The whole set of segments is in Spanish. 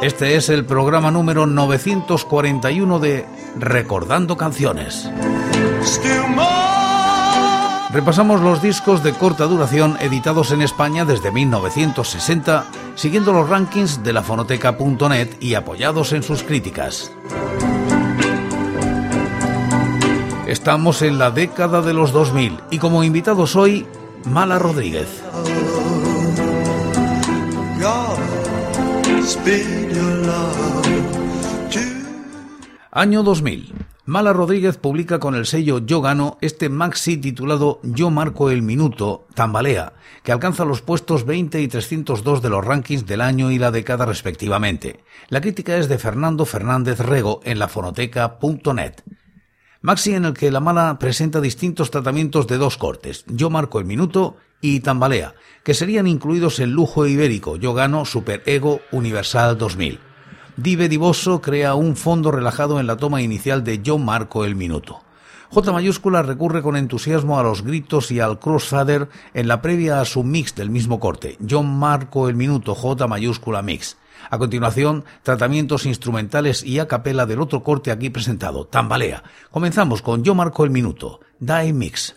Este es el programa número 941 de Recordando Canciones. Repasamos los discos de corta duración editados en España desde 1960, siguiendo los rankings de la fonoteca.net y apoyados en sus críticas. Estamos en la década de los 2000 y como invitados hoy, Mala Rodríguez. Año 2000. Mala Rodríguez publica con el sello Yo Gano este maxi titulado Yo Marco el Minuto, Tambalea, que alcanza los puestos 20 y 302 de los rankings del año y la década respectivamente. La crítica es de Fernando Fernández Rego en la fonoteca.net. Maxi en el que la mala presenta distintos tratamientos de dos cortes, Yo Marco el Minuto y Tambalea, que serían incluidos en Lujo Ibérico, Yo Gano, Super Ego, Universal 2000. Dive Divoso crea un fondo relajado en la toma inicial de Yo marco el minuto. J mayúscula recurre con entusiasmo a los gritos y al crossfader en la previa a su mix del mismo corte, Yo marco el minuto J mayúscula mix. A continuación, tratamientos instrumentales y a capela del otro corte aquí presentado, Tambalea. Comenzamos con Yo marco el minuto, Die Mix.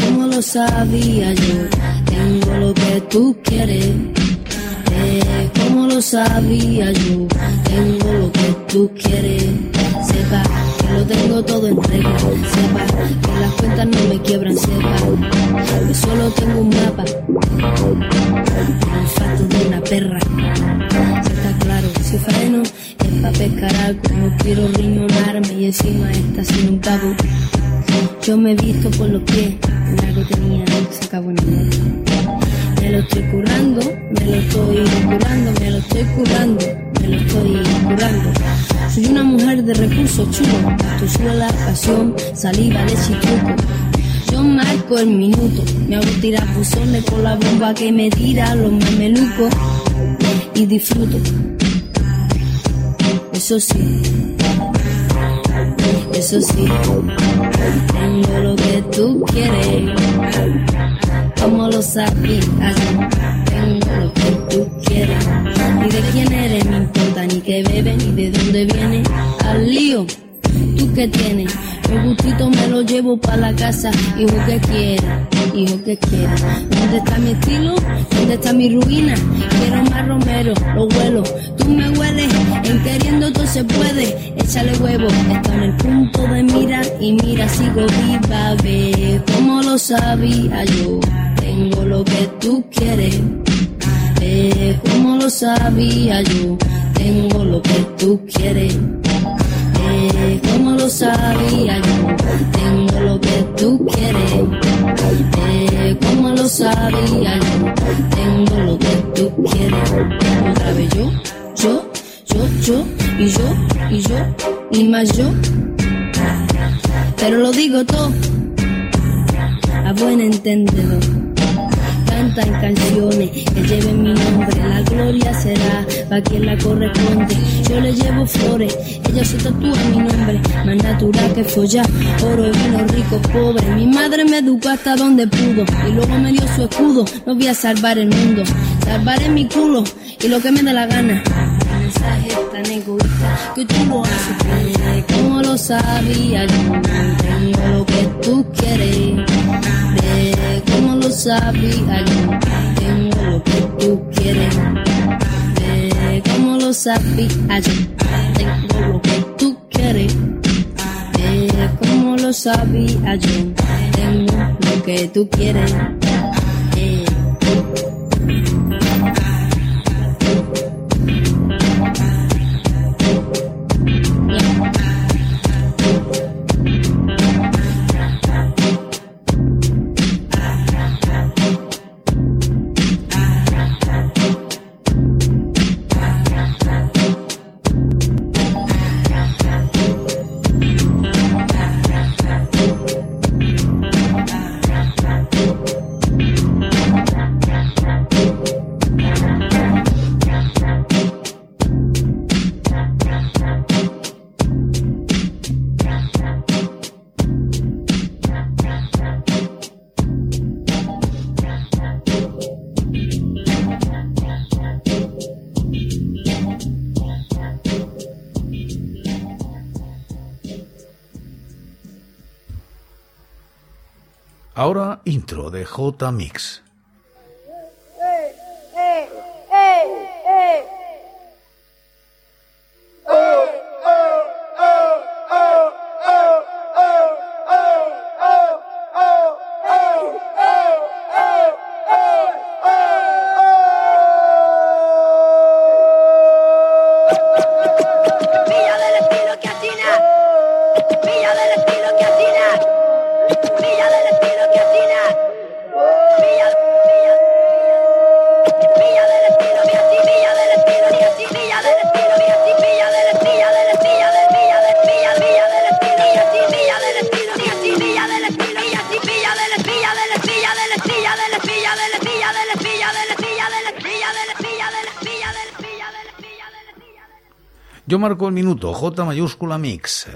Como lo sabía yo, tengo lo que tú quieres como lo sabía yo, tengo lo que tú quieres. Sepa que lo tengo todo en sepa que las cuentas no me quiebran, sepa que solo tengo un mapa, el olfato de una perra. Si freno es para pescar algo, no quiero riñonarme y encima está sin un cabo. Yo me he visto por los pies, algo tenía, se acabó en el me lo estoy curando, me lo estoy curando, me lo estoy curando, me lo estoy curando. Soy una mujer de recursos chulos, tu suela, pasión, saliva, leche y. Yo marco el minuto, me hago tirar buzones con la bomba que me tira los mamelucos y disfruto. Eso sí, eso sí, tengo lo que tú quieres como lo sabías. Tengo lo que tú quieres. Ni de quién eres me importa, ni qué bebe, ni de dónde viene. Al lío, tú que tienes. Llevo para la casa. Hijo que quiera, hijo que quiera. ¿Dónde está mi estilo? ¿Dónde está mi ruina? Quiero más romero, lo huelo. Tú me hueles, en queriendo todo se puede. Échale huevo, está en el punto de mira. Y mira, sigo viva, ve como lo sabía yo tengo lo que tú quieres. Eh, como lo sabía yo, tengo lo que tú quieres. Eh, como lo sabía tengo lo que tú quieres. Eh, como lo sabía tengo lo que tú quieres. Otra vez yo, yo, yo, yo, y yo, y yo, y más yo. Pero lo digo todo a buen entendedor en canciones que lleven mi nombre. La gloria será para quien la corresponde. Yo le llevo flores, ella se tatúa mi nombre. Más natural que follar, oro y vino rico, pobre. Mi madre me educó hasta donde pudo y luego me dio su escudo. No voy a salvar el mundo, salvaré mi culo y lo que me dé la gana mensaje tan egoísta que tú lo como lo sabía yo tengo lo que tú quieres como lo sabía yo tengo lo que tú quieres como lo sabía yo, tengo lo que tú quieres. Como lo sabía yo, tengo lo que tú quieres. Ahora intro de J minuto, J mayúscula mix.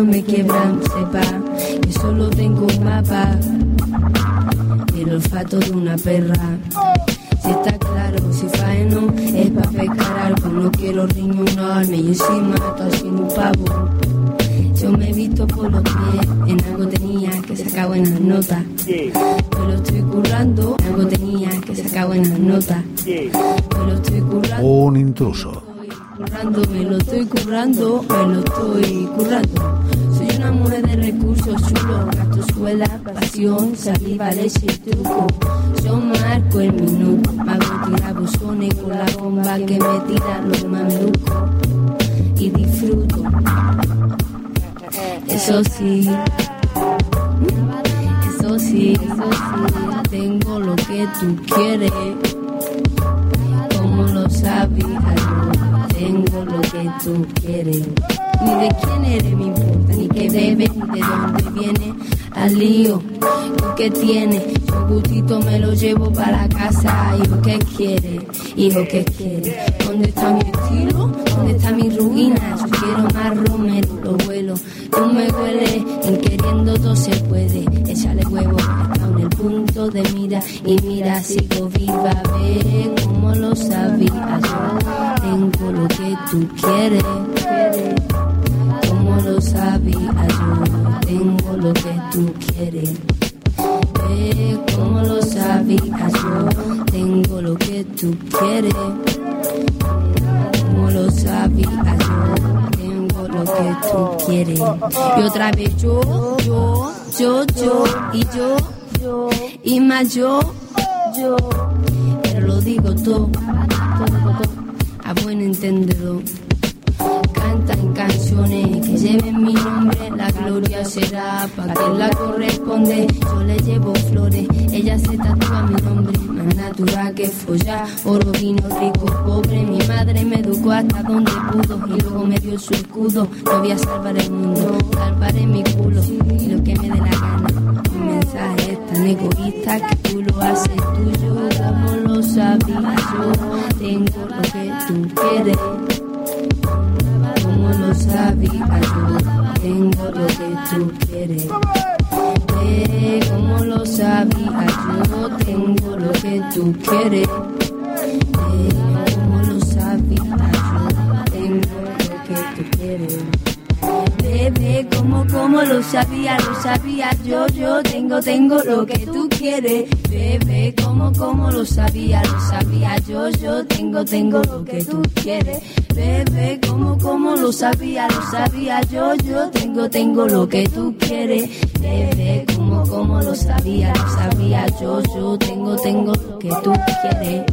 No me quiebran, sepa que solo tengo un mapa y el olfato de una perra. Si está claro, si faeno es pa' pescar algo, no quiero riñonarme y encima todo sin un pavo. Yo me he visto por los pies, en algo tenía que sacar buenas notas. Me lo estoy currando, en algo tenía que sacar buenas notas. Me lo estoy currando. Un intruso. currando, me lo estoy currando, me lo estoy recursos chulos, gasto escuela, pasión, saliva, leche y truco. Yo marco el minuto, tirar bosones con la bomba que me tiran los mamelucos. Y disfruto, eso sí. Eso sí, eso sí, tengo lo que tú quieres como lo sabía yo. Tengo lo que tú quieres. Ni de quién eres me importa, ni qué bebes, ni de dónde viene. Al lío, lo que tiene. Yo gustito me lo llevo para casa. Hijo, ¿qué quiere? Hijo, ¿qué quiere? ¿Dónde está mi estilo? ¿Dónde está mi ruina? Yo quiero más romero, lo vuelo. Tú me hueles, en queriendo todo se puede. Échale huevo, está en el punto de mira. Y mira, sigo viva, ve como lo sabía yo. Tengo lo que tú quieres. Como lo sabía yo. Tengo lo que tú quieres. Ve como lo sabía yo. Tengo lo que tú quieres. Como lo sabía yo. Tengo lo que tú quieres. Y otra vez yo, yo, yo, yo. Y yo, yo. Y más yo, yo. Pero lo digo todo, todo, todo. A buen entendedor. Cantan canciones que lleven mi nombre, la gloria será para quien la corresponde. Yo le llevo flores, ella se tatúa mi nombre, más natural que follar. Oro, vino, rico, pobre. Mi madre me educó hasta donde pudo y luego me dio su escudo. No voy a salvar el mundo, salvaré mi culo y lo que me dé la gana. Mi mensaje tan egoísta que tú lo haces tuyo, como lo sabía yo. Tengo lo que tú quieres esta vida yo tengo lo que tú quieres. Eh, como lo sabía, yo tengo lo que tú quieres. Como, como lo sabía, lo sabía yo, yo tengo, tengo lo que tú quieres. Bebé, como, como lo sabía, lo sabía yo, yo tengo, tengo lo que tú quieres. Bebé, como, como lo sabía, lo sabía yo, yo tengo, tengo lo que tú quieres. Bebé, como, como lo sabía, lo sabía yo, yo tengo, tengo lo que tú quieres.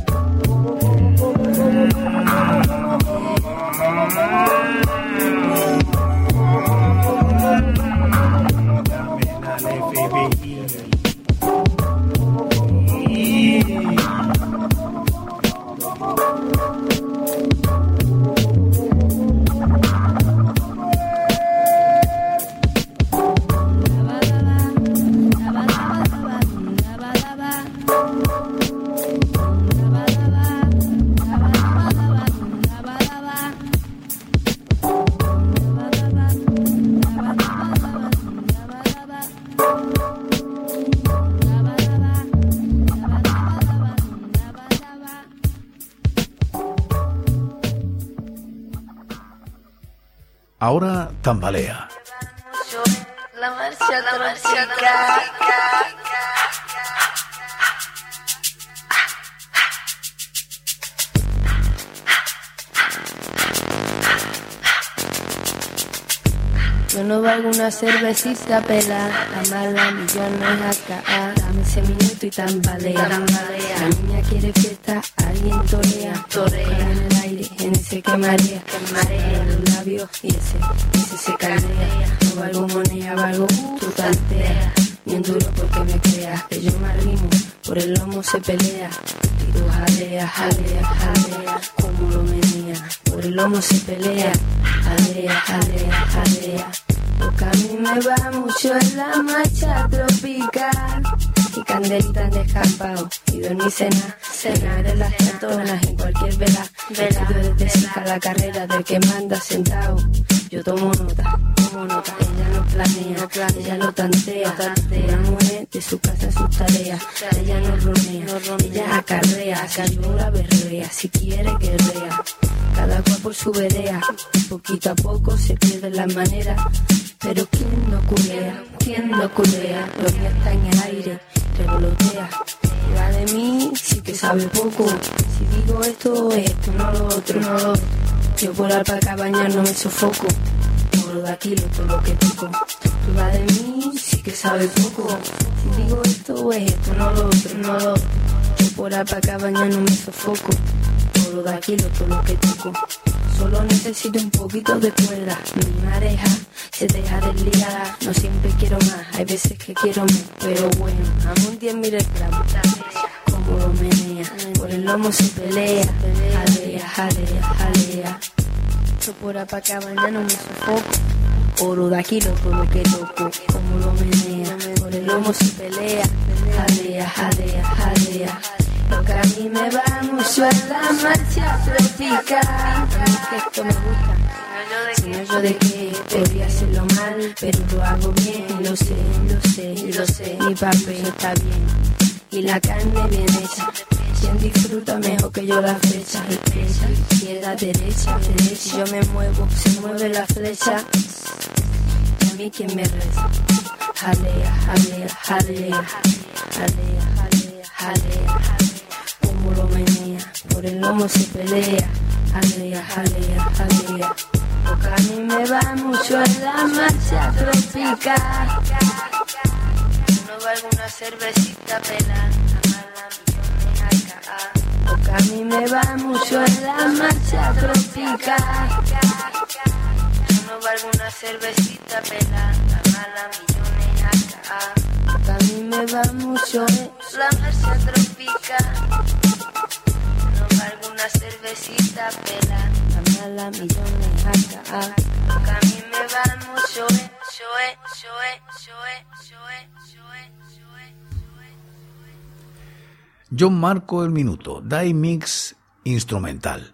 Tambalea. La marcha, la marcha, Yo no valgo una cervecita pela, la mala millones acá. Dame ese minuto y tambalea. La niña quiere fiesta, alguien torea. Torea en el aire, en ese que marea. Que marea los labios y ese, ese se caldea. No valgo moneda, valgo tu tantea. Bien duro porque me creas, que yo me arrimo, por el lomo se pelea. Y tú jalea, jalea, jalea, como lo menea. Por el lomo se pelea, jalea, jalea, jalea. Porque a mí me va mucho en la marcha tropical. Y candelita en descampado. Y dormir cena, cena de las cantonas en cualquier vela. Vela, tú eres de la carrera del que manda sentado. Yo tomo nota, tomo nota. Ella no planea, ella lo tantea. Ella muere de su casa en sus tareas. Ella no ronea, ella acarrea. Llora, berrea, si quiere, guerrea. Cada cual por su vereda. Poquito a poco se pierden las maneras. Pero ¿quién no culea? ¿Quién no culea? Lo mío está en el aire, revolotea. Va de mí, sí que sabe poco. Si digo esto, esto, no lo otro, no lo otro. Yo por alpacabaña no me sofoco. Por de aquí lo lo que toco. Va de mí, sí que sabe poco. Si digo esto, esto, no lo otro, no lo. Yo por alpacabaña no me sofoco. Todo de aquí lo todo lo que toco. Solo necesito un poquito de cuerda. Mi mareja se deja desligar. No siempre quiero más, hay veces que quiero más. Pero bueno, amo un 10 mil gramos. Como lo menea, por el lomo se pelea. Jalea, jalea, jalea. Yo por apacabaña no me sofoco. Oro de aquí lo todo lo que toco. Como lo menea, por el lomo se pelea. Jalea, jalea, jalea. Que a mí me va mucho en la marcha tropical. A mí es que esto me gusta. Si no yo de qué, podría hacerlo mal, pero lo hago bien, lo sé, lo sé, lo sé. Mi papel está bien, y la carne bien hecha. Quien disfruta mejor que yo la flecha, izquierda, derecha, derecha. Yo me muevo, se mueve la flecha. Y a mí quien me reza. Jalea, jalea, jalea, jalea, jalea, jalea, como por el lomo se pelea, jalea, jalea, jalea, porque a mí me va mucho en la marcha tropical. No valgo una cervecita pela, millones acá, porque a mí me va mucho en la marcha tropical. No valgo una cervecita pela, la mala millones acá. Porque a mí me va mucho en la marcha tropical. Una cervecita pela, la mala millones acá. Porque a mí me va mucho Joe, Joe, Joe, Joe, Joe. John Marco el Minuto, Die Mix Instrumental.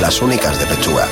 Las únicas de pechuga.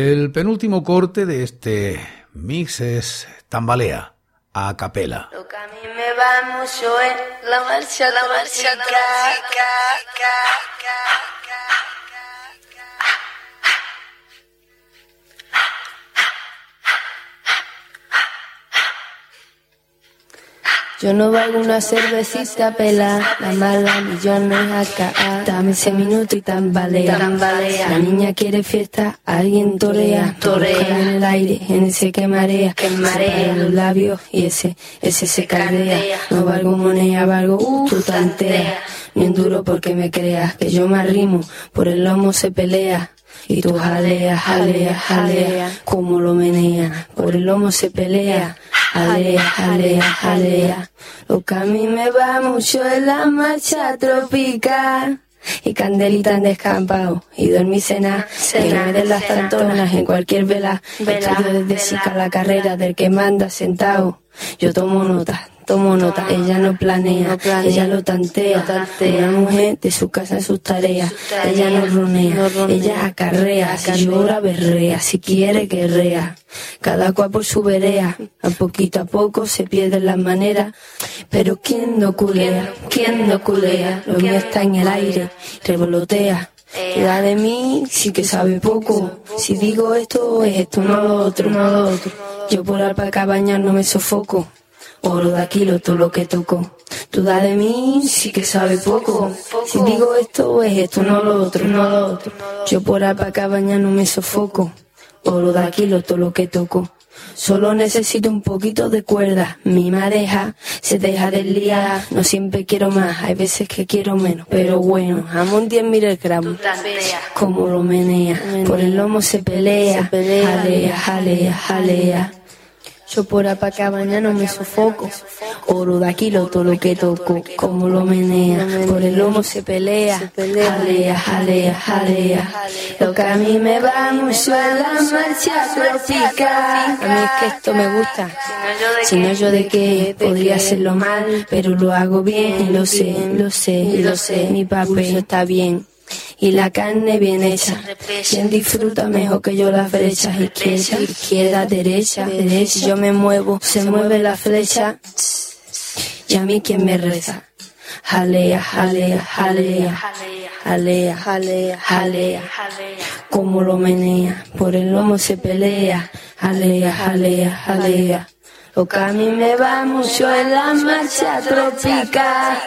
El penúltimo corte de este mix es Tambalea, a capela. Yo no valgo una cervecita pela, la mala millones acá. Dame ese minuto y tambalea. tambalea. La niña quiere fiesta, alguien torea. Torea en el aire, en ese que marea. Que marea los labios y ese, ese se caldea. No valgo moneda, valgo uh, tu tantea. Bien duro porque me creas que yo me arrimo, por el lomo se pelea. Y tú jalea, jalea, jalea, como lo menea, por el lomo se pelea. Jalea, jalea, jalea. Lo que a mí me va mucho es la marcha tropical. Y candelita en descampado, y dormí cena, cena de las tantonas en cualquier vela, vela desde Sica la carrera del que manda sentado. Yo tomo nota, tomo nota, ella no planea, ella lo tantea, una mujer de su casa en sus tareas, ella no ronea, ella acarrea, si llora berrea, si quiere guerrea, cada cual por su verea, a poquito a poco se pierden las maneras, pero quién no culea, quién no culea, lo mío está en el aire, revolotea. da de mí sí que sabe poco. Si digo esto es esto, no lo otro, no lo otro. Yo por alpacabaña no me sofoco. Oro de Aquilo, todo lo que toco. Duda de mí sí que sabe poco. Si digo esto es esto, no lo otro, no lo otro. Yo por Apacabaña no me sofoco. Oro de Aquilo, todo lo que toco. Solo necesito un poquito de cuerda. Mi madeja se deja día. No siempre quiero más, hay veces que quiero menos. Pero bueno, amo un 10 mil gramos. Como lo menea. Por el lomo se pelea. Jalea, jalea, jalea. Yo por Apacabaña no me sofoco. Oro de Aquilo todo lo que toco. Como lo menea. Por el lomo se pelea. Jalea, jalea, jalea. Lo que a mí me va mucho es la marcha tropical. A mí es que esto me gusta. Si no yo de qué podría hacerlo mal. Pero lo hago bien lo sé, lo sé, lo sé. Mi papel está bien y la carne bien hecha. Quien disfruta mejor que yo las brechas, izquierda, izquierda, derecha, derecha. Yo me muevo, se mueve la flecha y a mí quien me reza. Jalea, jalea, jalea, jalea, jalea, jalea, como lo menea, por el lomo se pelea, jalea, jalea, jalea. Lo que a mí me va mucho en la marcha tropical.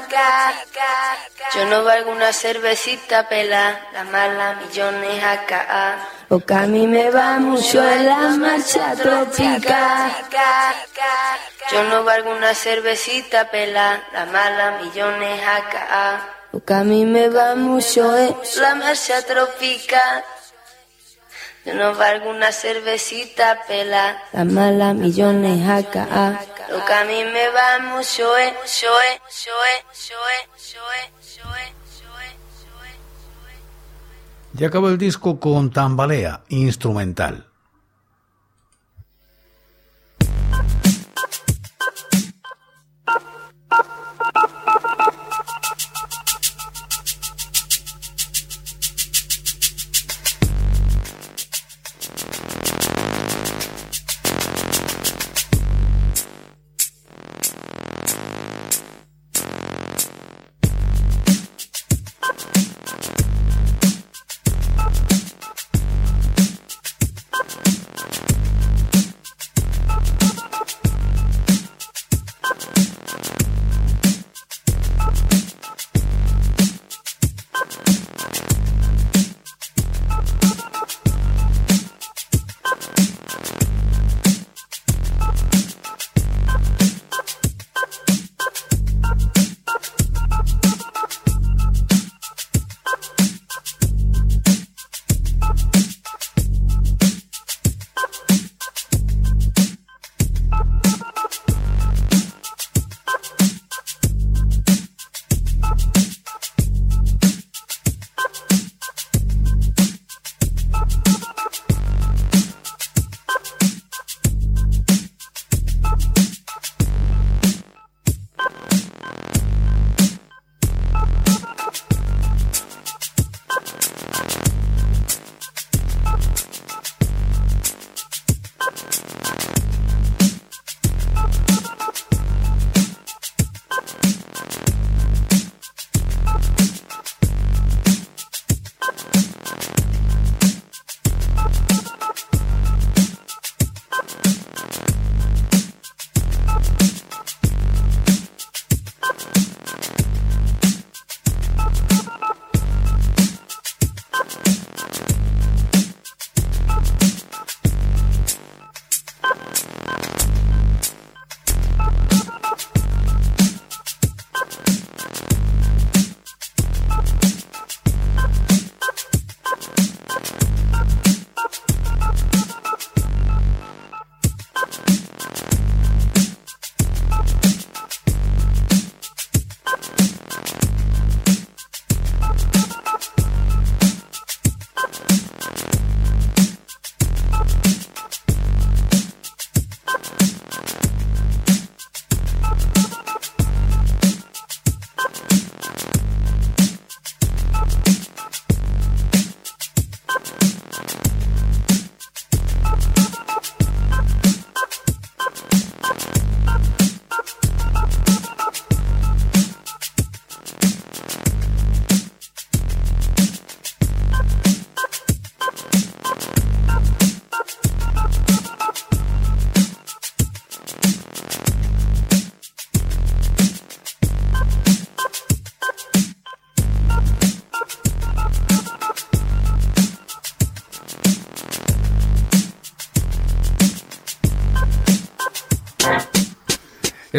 Yo no valgo una cervecita pela, la mala millones acá. Lo que a mí me va mucho en la marcha tropical. Yo no valgo una cervecita pela, la mala millones acá. Lo que a mí me va mucho es la marcha tropical. Yo no valgo una cervecita pela, la mala millones acá. Lo que a mí me va mucho es, yo es, yo es, yo es, yo es, yo es, yo es, yo es. Ya acabó el disco con Tambalea, instrumental.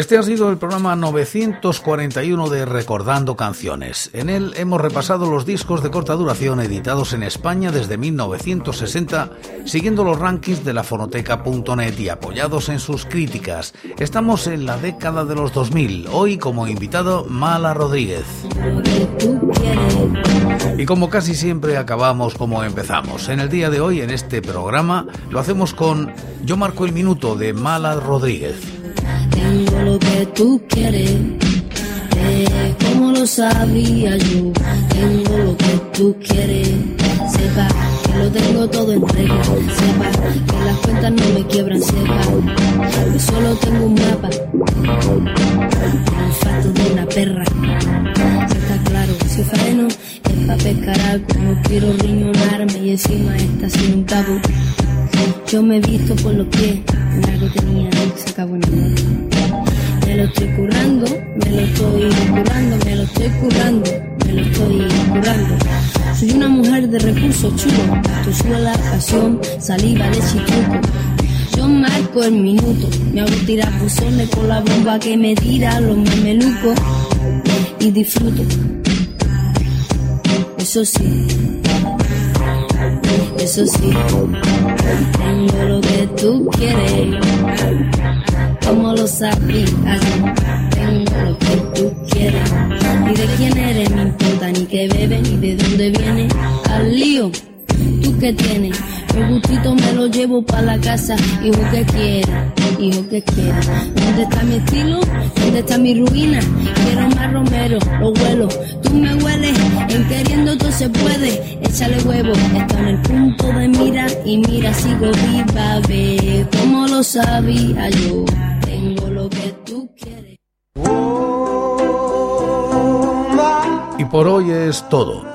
Este ha sido el programa 941 de Recordando Canciones. En él hemos repasado los discos de corta duración editados en España desde 1960, siguiendo los rankings de la fonoteca.net y apoyados en sus críticas. Estamos en la década de los 2000, hoy como invitado Mala Rodríguez. Y como casi siempre acabamos como empezamos. En el día de hoy, en este programa, lo hacemos con Yo marco el minuto de Mala Rodríguez. Lo que tú quieres, eh, como lo sabía yo. Tengo lo que tú quieres, sepa que lo tengo todo en regla. Sepa que las cuentas no me quiebran, sepa que solo tengo un mapa. El olfato de una perra. Está claro, si freno es para pescar algo. No quiero riñonarme y encima está sin un cabo. Yo me he visto por los pies, en algo tenía, se acabó en el Me lo estoy currando, me lo estoy currando, me lo estoy currando, me lo estoy currando. Soy una mujer de recursos chulos, tu suela, pasión, saliva, leche y. Yo marco el minuto, me hago tirar buzones con la bomba que me tira los mamelucos y disfruto. Eso sí, eso sí, tengo lo que tú quieres, como lo sabías, tengo lo que tú quieres, ni de quién eres me importa, ni qué bebes, ni de dónde vienes, al lío, tú que tienes, el gustito me lo llevo para la casa, hijo que quiera, hijo que quiera, ¿dónde está mi estilo? ¿Dónde está mi ruina? Quiero más romero, lo huelo, tú me hueles, en queriendo todo se puede, échale huevo, está en el punto de mira y mira, sigo viva, ve, como lo sabía yo, tengo lo que tú quieres. Y por hoy es todo.